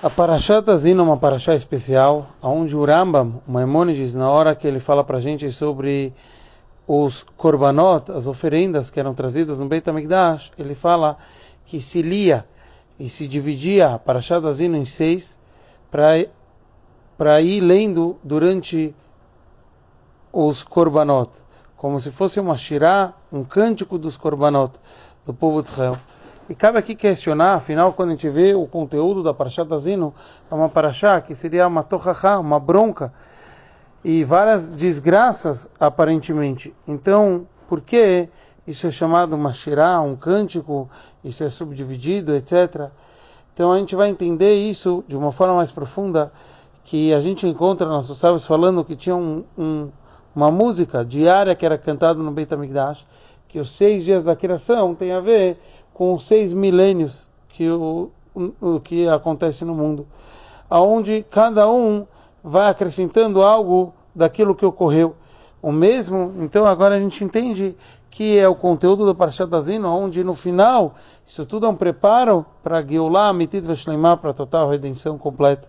A Parashat Azino é uma Parashat especial, onde o Rambam, o Maimonides, na hora que ele fala para a gente sobre os korbanot, as oferendas que eram trazidas no Beit HaMikdash, ele fala que se lia e se dividia a Parashat Azino em seis para ir lendo durante os korbanot, como se fosse uma shirá, um cântico dos korbanot do povo de Israel. E cabe aqui questionar, afinal, quando a gente vê o conteúdo da Parashat Azino, é uma Parashá que seria uma tochachá, uma bronca, e várias desgraças, aparentemente. Então, por que isso é chamado uma shirá, um cântico, isso é subdividido, etc. Então a gente vai entender isso de uma forma mais profunda, que a gente encontra nossos sábios falando que tinha um, um, uma música diária que era cantada no Beit HaMikdash, que os seis dias da criação tem a ver com seis milênios que o, o que acontece no mundo, aonde cada um vai acrescentando algo daquilo que ocorreu. O mesmo, então agora a gente entende que é o conteúdo do Parshat Azino, onde no final isso tudo é um preparo para Geulah, Mitit Veshleimah, para a total redenção completa.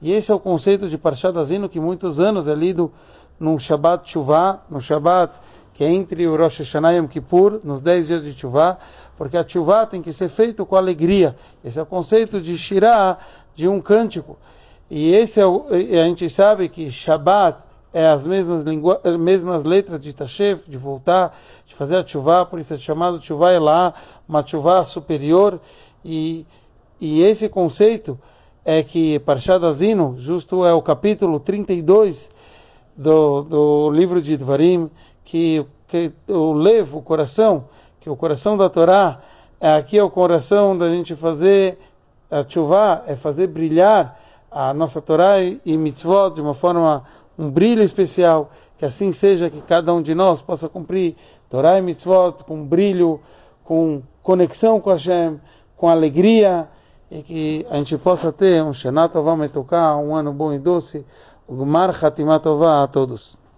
E esse é o conceito de Parshat Azino que muitos anos é lido no Shabbat Shuvah, no Shabbat que é entre o Rosh Hashanah e Yom Kippur, nos 10 dias de Chuvá, porque a Chuvá tem que ser feito com alegria. Esse é o conceito de Shirah, de um cântico. E esse é o, a gente sabe que Shabbat é as mesmas, mesmas letras de Tashev, de voltar, de fazer a Chuvá, por isso é chamado Chuvá Elá, uma Chuvá superior. E, e esse conceito é que Parshad Azino, justo é o capítulo 32 do, do livro de Dvarim, que, que o levo, o coração, que o coração da Torá, é aqui é o coração da gente fazer a chuva, é fazer brilhar a nossa Torá e mitzvot de uma forma, um brilho especial, que assim seja que cada um de nós possa cumprir Torá e mitzvot com brilho, com conexão com Hashem, com alegria, e que a gente possa ter um Shana Tová Metuká, um ano bom e doce, o Gmar Hatimatová a todos.